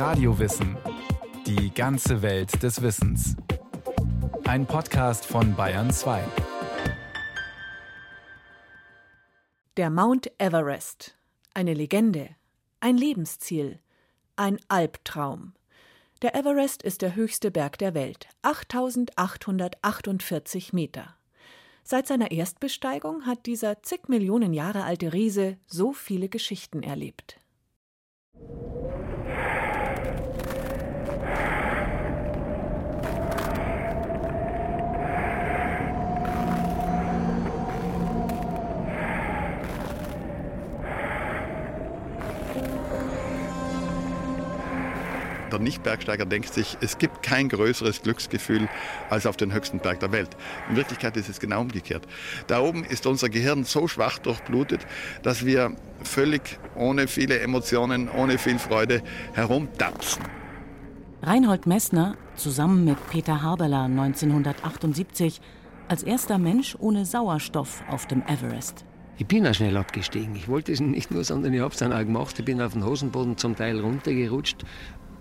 Radiowissen. Die ganze Welt des Wissens. Ein Podcast von Bayern 2. Der Mount Everest. Eine Legende. Ein Lebensziel. Ein Albtraum. Der Everest ist der höchste Berg der Welt, 8848 Meter. Seit seiner Erstbesteigung hat dieser zig Millionen Jahre alte Riese so viele Geschichten erlebt. Der Nicht-Bergsteiger denkt sich, es gibt kein größeres Glücksgefühl als auf den höchsten Berg der Welt. In Wirklichkeit ist es genau umgekehrt. Da oben ist unser Gehirn so schwach durchblutet, dass wir völlig ohne viele Emotionen, ohne viel Freude herumtapsen. Reinhold Messner, zusammen mit Peter Haberler 1978, als erster Mensch ohne Sauerstoff auf dem Everest. Ich bin auch schnell abgestiegen. Ich wollte es nicht nur, sondern ich habe es dann auch gemacht. Ich bin auf den Hosenboden zum Teil runtergerutscht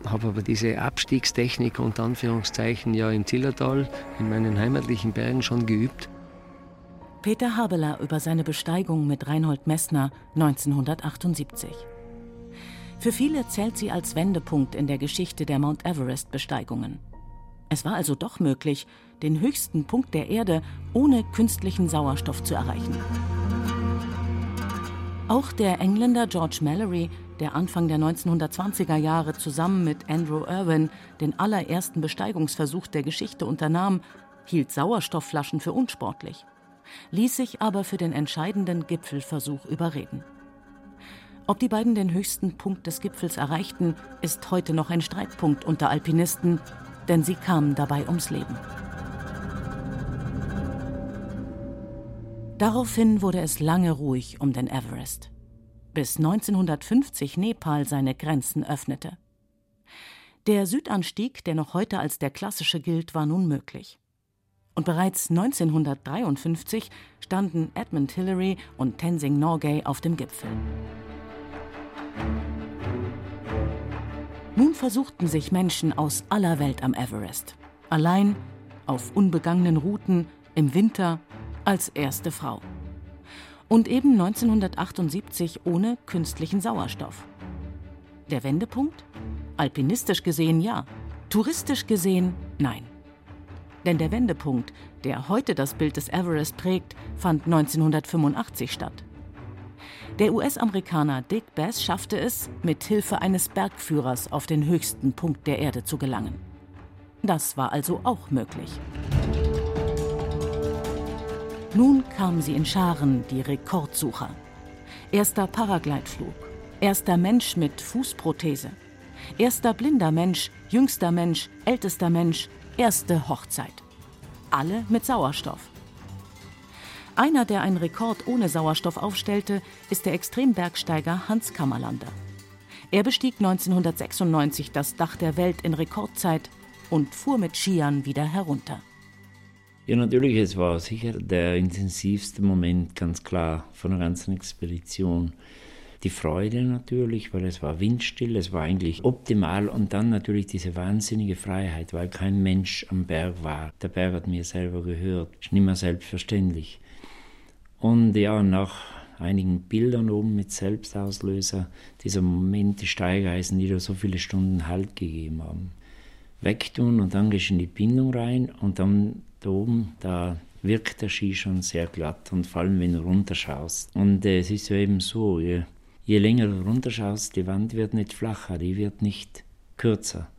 habe aber diese Abstiegstechnik unter Anführungszeichen ja im Zillertal, in meinen heimatlichen Bergen schon geübt. Peter Habeler über seine Besteigung mit Reinhold Messner 1978. Für viele zählt sie als Wendepunkt in der Geschichte der Mount Everest-Besteigungen. Es war also doch möglich, den höchsten Punkt der Erde ohne künstlichen Sauerstoff zu erreichen. Auch der Engländer George Mallory der Anfang der 1920er Jahre zusammen mit Andrew Irwin den allerersten Besteigungsversuch der Geschichte unternahm, hielt Sauerstoffflaschen für unsportlich, ließ sich aber für den entscheidenden Gipfelversuch überreden. Ob die beiden den höchsten Punkt des Gipfels erreichten, ist heute noch ein Streitpunkt unter Alpinisten, denn sie kamen dabei ums Leben. Daraufhin wurde es lange ruhig um den Everest bis 1950 Nepal seine Grenzen öffnete. Der Südanstieg, der noch heute als der klassische gilt, war nun möglich. Und bereits 1953 standen Edmund Hillary und Tenzing Norgay auf dem Gipfel. Nun versuchten sich Menschen aus aller Welt am Everest. Allein, auf unbegangenen Routen, im Winter, als erste Frau und eben 1978 ohne künstlichen Sauerstoff. Der Wendepunkt? Alpinistisch gesehen ja, touristisch gesehen nein. Denn der Wendepunkt, der heute das Bild des Everest prägt, fand 1985 statt. Der US-Amerikaner Dick Bass schaffte es, mit Hilfe eines Bergführers auf den höchsten Punkt der Erde zu gelangen. Das war also auch möglich. Nun kamen sie in Scharen, die Rekordsucher. Erster Paragleitflug, erster Mensch mit Fußprothese, erster blinder Mensch, jüngster Mensch, ältester Mensch, erste Hochzeit. Alle mit Sauerstoff. Einer, der einen Rekord ohne Sauerstoff aufstellte, ist der Extrembergsteiger Hans Kammerlander. Er bestieg 1996 das Dach der Welt in Rekordzeit und fuhr mit Skiern wieder herunter. Ja, natürlich, es war sicher der intensivste Moment, ganz klar, von der ganzen Expedition. Die Freude natürlich, weil es war windstill, es war eigentlich optimal und dann natürlich diese wahnsinnige Freiheit, weil kein Mensch am Berg war. Der Berg hat mir selber gehört, ist nicht mehr selbstverständlich. Und ja, nach einigen Bildern oben mit Selbstauslöser, dieser Moment, die Steigeisen, die da so viele Stunden Halt gegeben haben. Wegtun und dann gehst du in die Bindung rein und dann da oben, da wirkt der Ski schon sehr glatt und vor allem, wenn du runterschaust. Und äh, es ist ja eben so, je, je länger du runterschaust, die Wand wird nicht flacher, die wird nicht kürzer.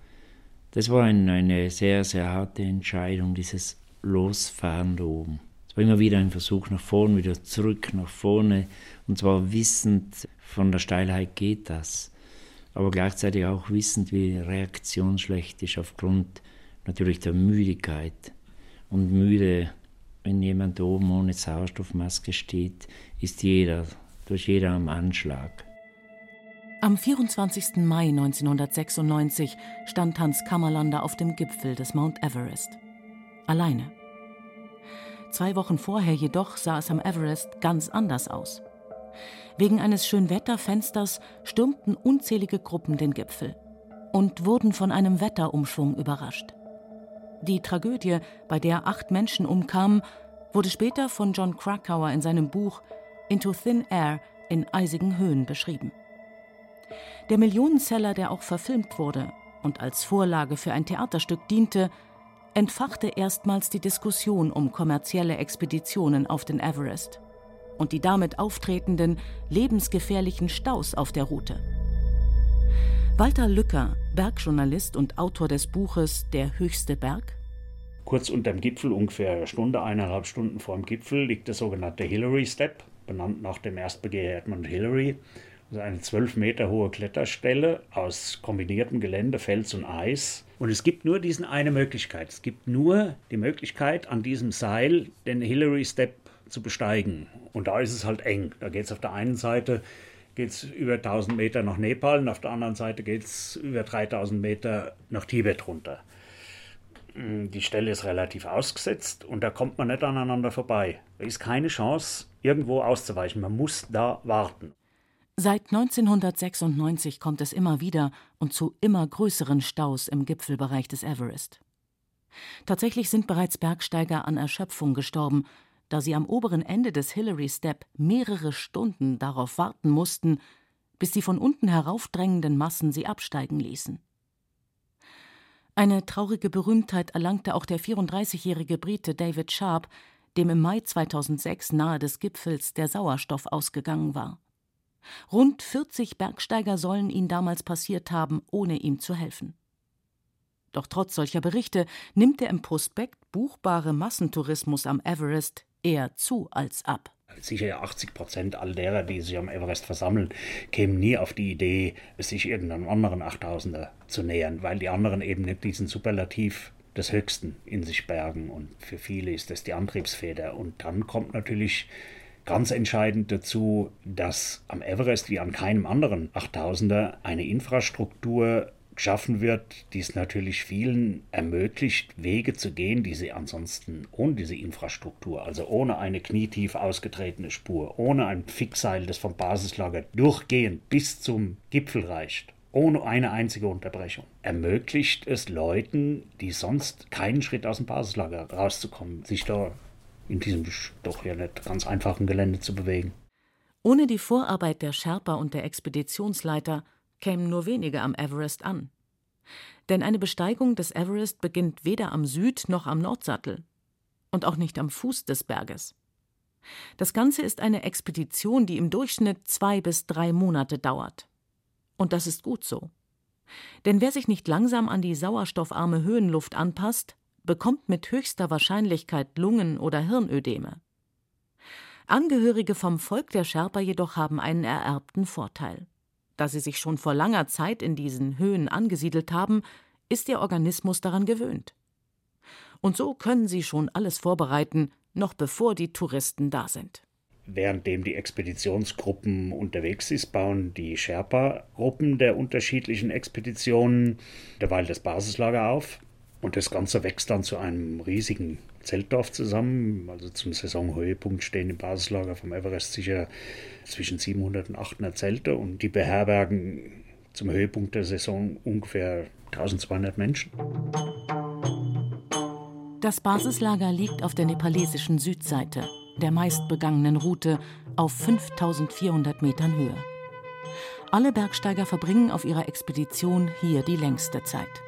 Das war ein, eine sehr, sehr harte Entscheidung, dieses Losfahren da oben. Es war immer wieder ein Versuch nach vorne, wieder zurück, nach vorne. Und zwar wissend, von der Steilheit geht das. Aber gleichzeitig auch wissend, wie die Reaktion schlecht ist aufgrund natürlich der Müdigkeit und müde. Wenn jemand oben ohne Sauerstoffmaske steht, ist jeder, durch jeder am Anschlag. Am 24. Mai 1996 stand Hans Kammerlander auf dem Gipfel des Mount Everest. Alleine. Zwei Wochen vorher jedoch sah es am Everest ganz anders aus. Wegen eines Schönwetterfensters stürmten unzählige Gruppen den Gipfel. und wurden von einem Wetterumschwung überrascht. Die Tragödie, bei der acht Menschen umkamen, wurde später von John Krakauer in seinem Buch Into Thin Air in eisigen Höhen beschrieben. Der Millionenseller, der auch verfilmt wurde und als Vorlage für ein Theaterstück diente, entfachte erstmals die Diskussion um kommerzielle Expeditionen auf den Everest und die damit auftretenden lebensgefährlichen Staus auf der Route. Walter Lücker, Bergjournalist und Autor des Buches Der höchste Berg. Kurz unter dem Gipfel, ungefähr eine Stunde, eineinhalb Stunden vor dem Gipfel, liegt der sogenannte Hillary Step, benannt nach dem Erstbegeher Edmund Hillary. Also eine zwölf Meter hohe Kletterstelle aus kombiniertem Gelände, Fels und Eis. Und es gibt nur diesen eine Möglichkeit. Es gibt nur die Möglichkeit, an diesem Seil den Hillary Step zu besteigen. Und da ist es halt eng. Da geht es auf der einen Seite geht es über 1000 Meter nach Nepal und auf der anderen Seite geht es über 3000 Meter nach Tibet runter. Mm, die Stelle ist relativ ausgesetzt und da kommt man nicht aneinander vorbei. Da ist keine Chance, irgendwo auszuweichen. Man muss da warten. Seit 1996 kommt es immer wieder und zu immer größeren Staus im Gipfelbereich des Everest. Tatsächlich sind bereits Bergsteiger an Erschöpfung gestorben, da sie am oberen Ende des Hillary Step mehrere Stunden darauf warten mussten, bis die von unten heraufdrängenden Massen sie absteigen ließen. Eine traurige Berühmtheit erlangte auch der 34-jährige Brite David Sharp, dem im Mai 2006 nahe des Gipfels der Sauerstoff ausgegangen war. Rund 40 Bergsteiger sollen ihn damals passiert haben, ohne ihm zu helfen. Doch trotz solcher Berichte nimmt der im Prospekt buchbare Massentourismus am Everest eher zu als ab. Sicher 80 Prozent all derer, die sich am Everest versammeln, kämen nie auf die Idee, sich irgendeinem anderen 8000er zu nähern, weil die anderen eben nicht diesen Superlativ des Höchsten in sich bergen. Und für viele ist das die Antriebsfeder. Und dann kommt natürlich ganz entscheidend dazu, dass am Everest wie an keinem anderen 8000er eine Infrastruktur geschaffen wird, die es natürlich vielen ermöglicht, Wege zu gehen, die sie ansonsten ohne diese Infrastruktur, also ohne eine knietief ausgetretene Spur, ohne ein Fixseil, das vom Basislager durchgehend bis zum Gipfel reicht, ohne eine einzige Unterbrechung, ermöglicht es Leuten, die sonst keinen Schritt aus dem Basislager rauszukommen, sich da in diesem doch ja nicht ganz einfachen Gelände zu bewegen. Ohne die Vorarbeit der Sherpa und der Expeditionsleiter kämen nur wenige am Everest an. Denn eine Besteigung des Everest beginnt weder am Süd- noch am Nordsattel und auch nicht am Fuß des Berges. Das Ganze ist eine Expedition, die im Durchschnitt zwei bis drei Monate dauert. Und das ist gut so. Denn wer sich nicht langsam an die sauerstoffarme Höhenluft anpasst, bekommt mit höchster Wahrscheinlichkeit Lungen- oder Hirnödeme. Angehörige vom Volk der Sherpa jedoch haben einen ererbten Vorteil. Da sie sich schon vor langer Zeit in diesen Höhen angesiedelt haben, ist ihr Organismus daran gewöhnt. Und so können sie schon alles vorbereiten, noch bevor die Touristen da sind. Währenddem die Expeditionsgruppen unterwegs ist, bauen die Sherpa-Gruppen der unterschiedlichen Expeditionen derweil das Basislager auf. Und das Ganze wächst dann zu einem riesigen Zeltdorf zusammen. Also zum Saisonhöhepunkt stehen im Basislager vom Everest sicher zwischen 700 und 800 Zelte und die beherbergen zum Höhepunkt der Saison ungefähr 1200 Menschen. Das Basislager liegt auf der nepalesischen Südseite, der meistbegangenen Route auf 5400 Metern Höhe. Alle Bergsteiger verbringen auf ihrer Expedition hier die längste Zeit.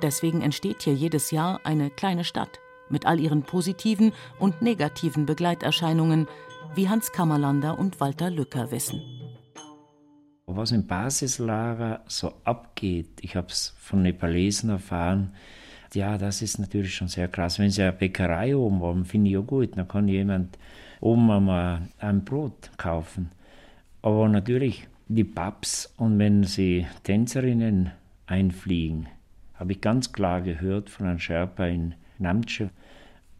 Deswegen entsteht hier jedes Jahr eine kleine Stadt mit all ihren positiven und negativen Begleiterscheinungen, wie Hans Kammerlander und Walter Lücker wissen. Was im Basislager so abgeht, ich habe es von Nepalesen erfahren, ja, das ist natürlich schon sehr krass. Wenn sie eine Bäckerei oben haben, finde ich auch gut, dann kann jemand oben einmal ein Brot kaufen. Aber natürlich die Pubs und wenn sie Tänzerinnen einfliegen, habe ich ganz klar gehört von einem Sherpa in Namche,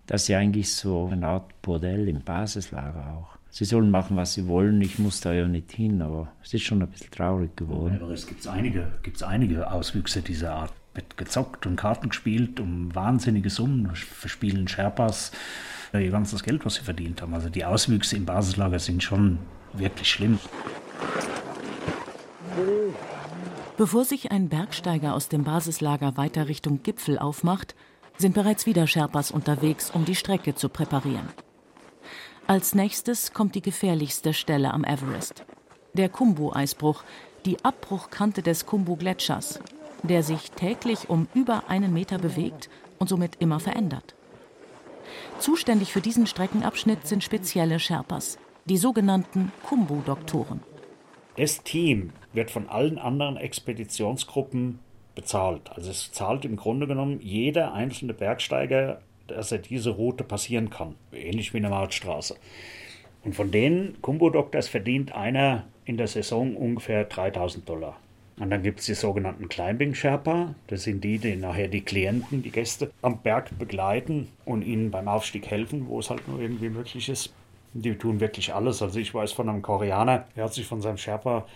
dass sie eigentlich so eine Art Bordell im Basislager auch. Sie sollen machen, was sie wollen, ich muss da ja nicht hin, aber es ist schon ein bisschen traurig geworden. Aber es gibt einige, gibt's einige Auswüchse dieser Art. Wird gezockt und Karten gespielt um wahnsinnige Summen, verspielen Sherpas ihr ganzes Geld, was sie verdient haben. Also die Auswüchse im Basislager sind schon wirklich schlimm. Bevor sich ein Bergsteiger aus dem Basislager weiter Richtung Gipfel aufmacht, sind bereits wieder Sherpas unterwegs, um die Strecke zu präparieren. Als nächstes kommt die gefährlichste Stelle am Everest. Der Kumbu-Eisbruch, die Abbruchkante des Kumbu-Gletschers, der sich täglich um über einen Meter bewegt und somit immer verändert. Zuständig für diesen Streckenabschnitt sind spezielle Sherpas, die sogenannten Kumbu-Doktoren. Das Team wird von allen anderen Expeditionsgruppen bezahlt. Also es zahlt im Grunde genommen jeder einzelne Bergsteiger, dass er diese Route passieren kann. Ähnlich wie eine Mautstraße. Und von den Kumbo-Doktors verdient einer in der Saison ungefähr 3000 Dollar. Und dann gibt es die sogenannten Climbing Sherpa. Das sind die, die nachher die Klienten, die Gäste am Berg begleiten und ihnen beim Aufstieg helfen, wo es halt nur irgendwie möglich ist. Die tun wirklich alles. Also ich weiß von einem Koreaner, der hat sich von seinem Sherpa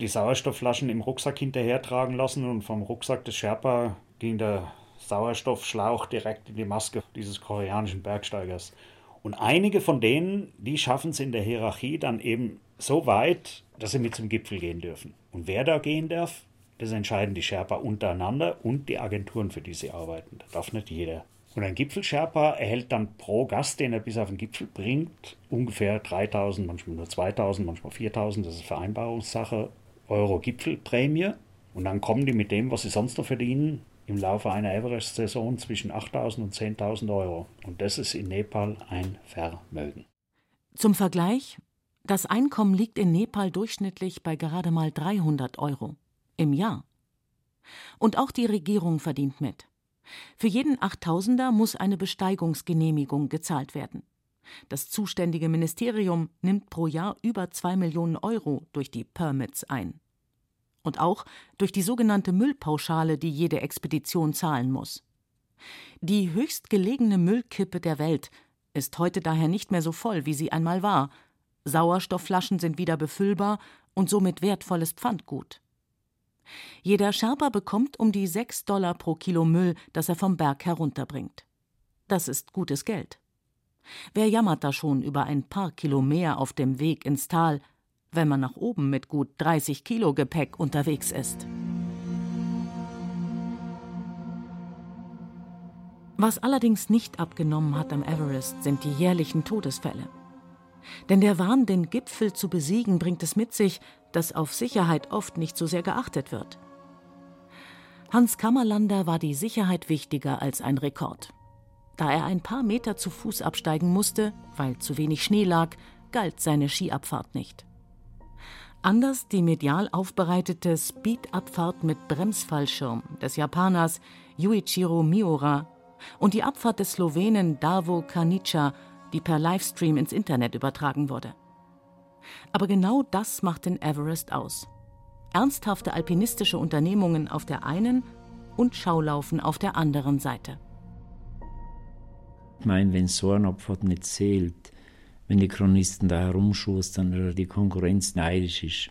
die Sauerstoffflaschen im Rucksack hinterhertragen lassen und vom Rucksack des Sherpa ging der Sauerstoffschlauch direkt in die Maske dieses koreanischen Bergsteigers. Und einige von denen, die schaffen es in der Hierarchie dann eben so weit, dass sie mit zum Gipfel gehen dürfen. Und wer da gehen darf, das entscheiden die Sherpa untereinander und die Agenturen, für die sie arbeiten. Das darf nicht jeder. Und ein Gipfelsherpa erhält dann pro Gast, den er bis auf den Gipfel bringt, ungefähr 3000, manchmal nur 2000, manchmal 4000, das ist Vereinbarungssache, Euro Gipfelprämie. Und dann kommen die mit dem, was sie sonst noch verdienen, im Laufe einer Everest-Saison zwischen 8000 und 10.000 Euro. Und das ist in Nepal ein Vermögen. Zum Vergleich, das Einkommen liegt in Nepal durchschnittlich bei gerade mal 300 Euro im Jahr. Und auch die Regierung verdient mit. Für jeden Achttausender muss eine Besteigungsgenehmigung gezahlt werden. Das zuständige Ministerium nimmt pro Jahr über zwei Millionen Euro durch die Permits ein. Und auch durch die sogenannte Müllpauschale, die jede Expedition zahlen muss. Die höchstgelegene Müllkippe der Welt ist heute daher nicht mehr so voll, wie sie einmal war, Sauerstoffflaschen sind wieder befüllbar und somit wertvolles Pfandgut. Jeder Sherpa bekommt um die 6 Dollar pro Kilo Müll, das er vom Berg herunterbringt. Das ist gutes Geld. Wer jammert da schon über ein paar Kilo mehr auf dem Weg ins Tal, wenn man nach oben mit gut 30 Kilo Gepäck unterwegs ist? Was allerdings nicht abgenommen hat am Everest, sind die jährlichen Todesfälle. Denn der Wahn, den Gipfel zu besiegen, bringt es mit sich, dass auf Sicherheit oft nicht so sehr geachtet wird. Hans Kammerlander war die Sicherheit wichtiger als ein Rekord. Da er ein paar Meter zu Fuß absteigen musste, weil zu wenig Schnee lag, galt seine Skiabfahrt nicht. Anders die medial aufbereitete Speed-Abfahrt mit Bremsfallschirm des Japaners Yuichiro Miura und die Abfahrt des Slowenen Davo Kanica die per Livestream ins Internet übertragen wurde. Aber genau das macht den Everest aus. Ernsthafte alpinistische Unternehmungen auf der einen und Schaulaufen auf der anderen Seite. Ich meine, wenn so ein Opfer nicht zählt, wenn die Chronisten da herumschustern oder die Konkurrenz neidisch ist,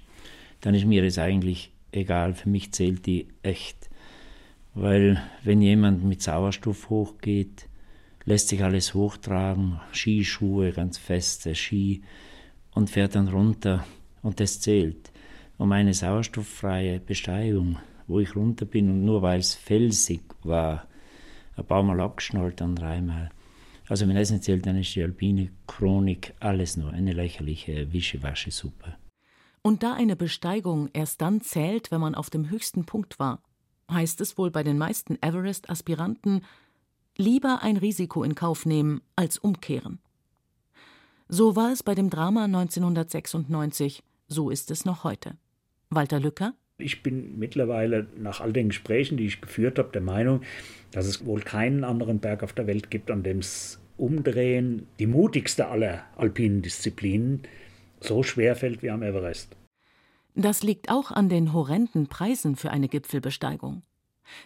dann ist mir das eigentlich egal. Für mich zählt die echt. Weil wenn jemand mit Sauerstoff hochgeht, lässt sich alles hochtragen, Skischuhe, ganz feste Ski und fährt dann runter und das zählt. Um eine sauerstofffreie Besteigung, wo ich runter bin und nur weil es felsig war, ein paar Mal abgeschnallt, dann dreimal. Also wenn das nicht zählt, dann ist die alpine Chronik alles nur eine lächerliche Wischewasche-Suppe. Und da eine Besteigung erst dann zählt, wenn man auf dem höchsten Punkt war, heißt es wohl bei den meisten Everest-Aspiranten, lieber ein Risiko in Kauf nehmen als umkehren. So war es bei dem Drama 1996, so ist es noch heute. Walter Lücker? Ich bin mittlerweile nach all den Gesprächen, die ich geführt habe, der Meinung, dass es wohl keinen anderen Berg auf der Welt gibt, an dem es Umdrehen, die mutigste aller alpinen Disziplinen, so schwer fällt wie am Everest. Das liegt auch an den horrenden Preisen für eine Gipfelbesteigung.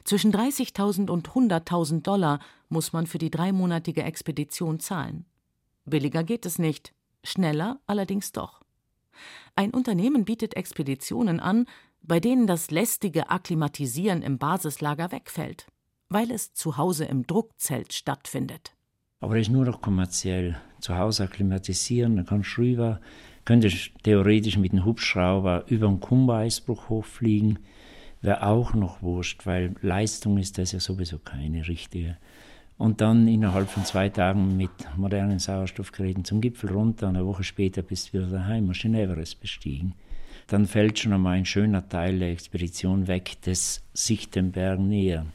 Zwischen 30.000 und 100.000 Dollar muss man für die dreimonatige Expedition zahlen. Billiger geht es nicht, schneller allerdings doch. Ein Unternehmen bietet Expeditionen an, bei denen das lästige Akklimatisieren im Basislager wegfällt, weil es zu Hause im Druckzelt stattfindet. Aber das ist nur noch kommerziell. Zu Hause akklimatisieren, dann kannst du rüber, könntest theoretisch mit dem Hubschrauber über den Kumba-Eisbruch hochfliegen wäre auch noch wurscht, weil Leistung ist das ja sowieso keine richtige. Und dann innerhalb von zwei Tagen mit modernen Sauerstoffgeräten zum Gipfel runter, eine Woche später bist du wieder daheim, hast den Everest bestiegen. Dann fällt schon einmal ein schöner Teil der Expedition weg, das sich den Bergen nähern.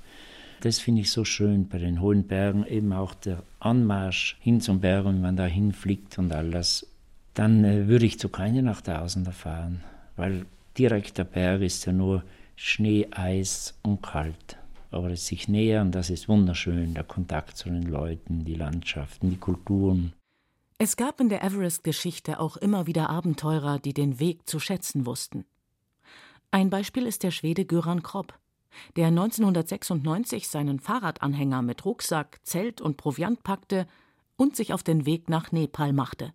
Das finde ich so schön bei den hohen Bergen, eben auch der Anmarsch hin zum Berg, wenn man da hinfliegt und alles. Dann äh, würde ich zu keinen 8000er fahren, weil direkt der Berg ist ja nur Schnee, Eis und kalt. Aber es sich nähern, das ist wunderschön, der Kontakt zu den Leuten, die Landschaften, die Kulturen. Es gab in der Everest-Geschichte auch immer wieder Abenteurer, die den Weg zu schätzen wussten. Ein Beispiel ist der Schwede Göran Kropp, der 1996 seinen Fahrradanhänger mit Rucksack, Zelt und Proviant packte und sich auf den Weg nach Nepal machte.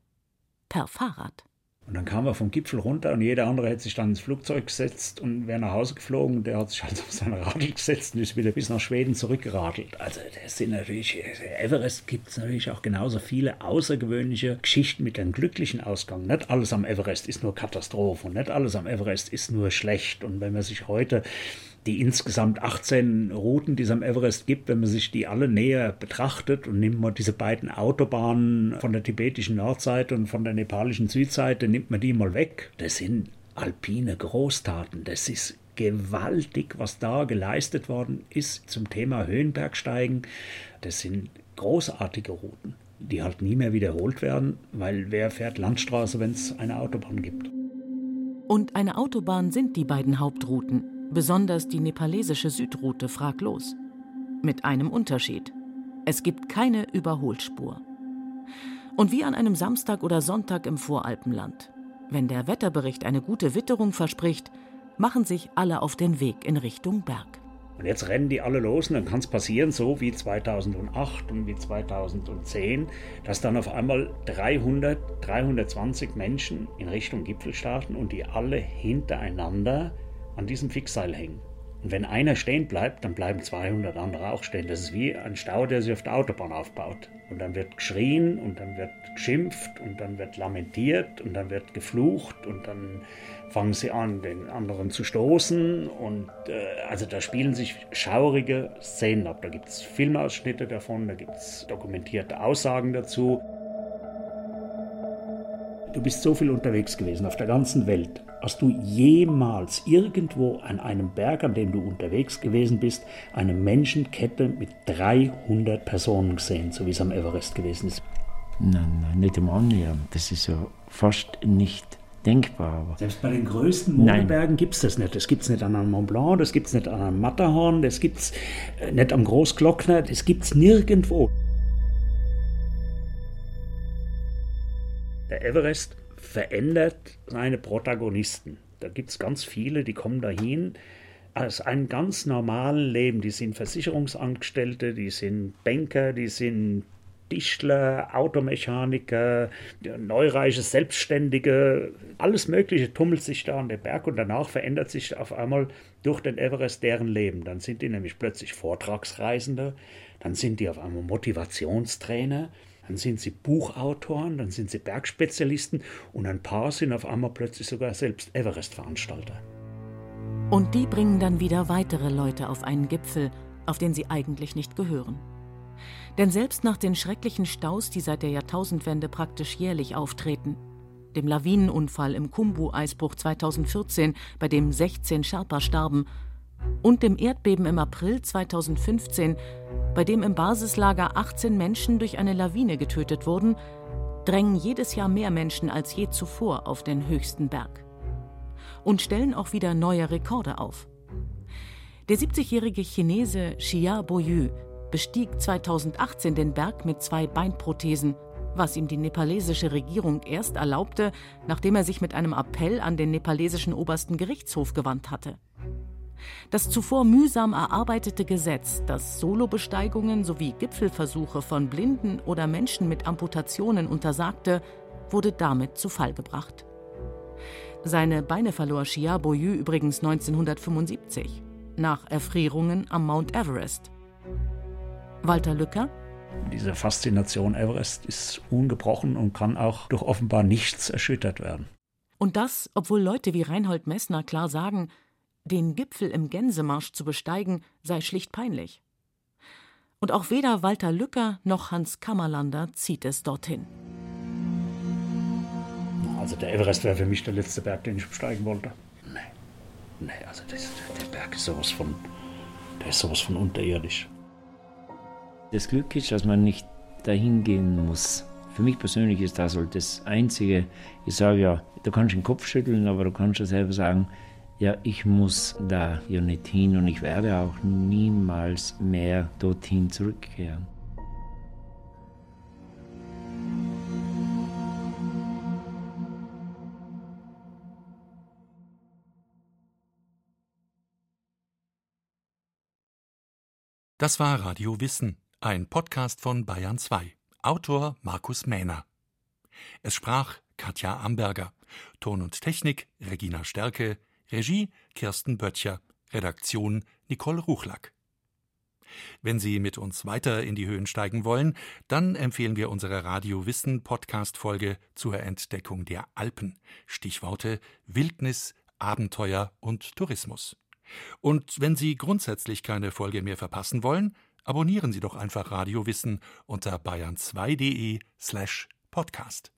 Per Fahrrad. Und dann kam er vom Gipfel runter und jeder andere hätte sich dann ins Flugzeug gesetzt und wäre nach Hause geflogen. Der hat sich halt auf seine Radl gesetzt und ist wieder bis nach Schweden zurückgeradelt. Also das sind natürlich, Everest gibt es natürlich auch genauso viele außergewöhnliche Geschichten mit einem glücklichen Ausgang. Nicht alles am Everest ist nur Katastrophe und nicht alles am Everest ist nur schlecht. Und wenn man sich heute die insgesamt 18 Routen, die es am Everest gibt, wenn man sich die alle näher betrachtet und nimmt man diese beiden Autobahnen von der tibetischen Nordseite und von der nepalischen Südseite, nimmt man die mal weg. Das sind alpine Großtaten. Das ist gewaltig, was da geleistet worden ist zum Thema Höhenbergsteigen. Das sind großartige Routen, die halt nie mehr wiederholt werden, weil wer fährt Landstraße, wenn es eine Autobahn gibt? Und eine Autobahn sind die beiden Hauptrouten, besonders die nepalesische Südroute fraglos. Mit einem Unterschied. Es gibt keine Überholspur. Und wie an einem Samstag oder Sonntag im Voralpenland. Wenn der Wetterbericht eine gute Witterung verspricht, machen sich alle auf den Weg in Richtung Berg. Und jetzt rennen die alle los und dann kann es passieren, so wie 2008 und wie 2010, dass dann auf einmal 300, 320 Menschen in Richtung Gipfel starten und die alle hintereinander an diesem Fixseil hängen. Und wenn einer stehen bleibt, dann bleiben 200 andere auch stehen. Das ist wie ein Stau, der sich auf der Autobahn aufbaut. Und dann wird geschrien und dann wird geschimpft und dann wird lamentiert und dann wird geflucht und dann fangen sie an, den anderen zu stoßen. Und äh, also da spielen sich schaurige Szenen ab. Da gibt es Filmausschnitte davon, da gibt es dokumentierte Aussagen dazu. Du bist so viel unterwegs gewesen auf der ganzen Welt. Hast du jemals irgendwo an einem Berg, an dem du unterwegs gewesen bist, eine Menschenkette mit 300 Personen gesehen, so wie es am Everest gewesen ist? Nein, nein, nicht im Annähernd. Das ist ja fast nicht denkbar. Selbst bei den größten Modelbergen gibt es das nicht. Das gibt es nicht an einem Mont Blanc, das gibt es nicht an einem Matterhorn, das gibt es äh, nicht am Großglockner, das gibt es nirgendwo. Der Everest verändert seine Protagonisten. Da gibt es ganz viele, die kommen dahin aus einem ganz normalen Leben. Die sind Versicherungsangestellte, die sind Banker, die sind Tischler, Automechaniker, neureiche Selbstständige, alles Mögliche tummelt sich da an den Berg und danach verändert sich auf einmal durch den Everest deren Leben. Dann sind die nämlich plötzlich Vortragsreisende, dann sind die auf einmal Motivationstrainer, dann sind sie Buchautoren, dann sind sie Bergspezialisten und ein paar sind auf einmal plötzlich sogar selbst Everest-Veranstalter. Und die bringen dann wieder weitere Leute auf einen Gipfel, auf den sie eigentlich nicht gehören. Denn selbst nach den schrecklichen Staus, die seit der Jahrtausendwende praktisch jährlich auftreten, dem Lawinenunfall im Kumbu-Eisbruch 2014, bei dem 16 Sherpa starben, und dem Erdbeben im April 2015, bei dem im Basislager 18 Menschen durch eine Lawine getötet wurden, drängen jedes Jahr mehr Menschen als je zuvor auf den höchsten Berg. Und stellen auch wieder neue Rekorde auf. Der 70-jährige Chinese Xia Boyu bestieg 2018 den Berg mit zwei Beinprothesen, was ihm die nepalesische Regierung erst erlaubte, nachdem er sich mit einem Appell an den nepalesischen obersten Gerichtshof gewandt hatte. Das zuvor mühsam erarbeitete Gesetz, das Solobesteigungen sowie Gipfelversuche von Blinden oder Menschen mit Amputationen untersagte, wurde damit zu Fall gebracht. Seine Beine verlor Chia Boyu übrigens 1975 nach Erfrierungen am Mount Everest. Walter Lücker diese Faszination Everest ist ungebrochen und kann auch durch offenbar nichts erschüttert werden. Und das, obwohl Leute wie Reinhold Messner klar sagen, Den Gipfel im Gänsemarsch zu besteigen, sei schlicht peinlich. Und auch weder Walter Lücker noch Hans Kammerlander zieht es dorthin. Also der Everest wäre für mich der letzte Berg, den ich besteigen wollte. Nee, nee, also das, der Berg ist sowas von, der ist sowas von unterirdisch. Das Glück ist, dass man nicht dahin gehen muss. Für mich persönlich ist das halt das Einzige. Ich sage ja, du kannst den Kopf schütteln, aber du kannst ja selber sagen, ja, ich muss da ja nicht hin und ich werde auch niemals mehr dorthin zurückkehren. Das war Radio Wissen, ein Podcast von Bayern 2. Autor Markus Mähner. Es sprach Katja Amberger. Ton und Technik Regina Stärke. Regie Kirsten Böttcher. Redaktion Nicole Ruchlack. Wenn Sie mit uns weiter in die Höhen steigen wollen, dann empfehlen wir unsere Radio Wissen Podcast Folge zur Entdeckung der Alpen. Stichworte Wildnis, Abenteuer und Tourismus. Und wenn Sie grundsätzlich keine Folge mehr verpassen wollen, abonnieren Sie doch einfach Radio Wissen unter bayern2.de slash podcast.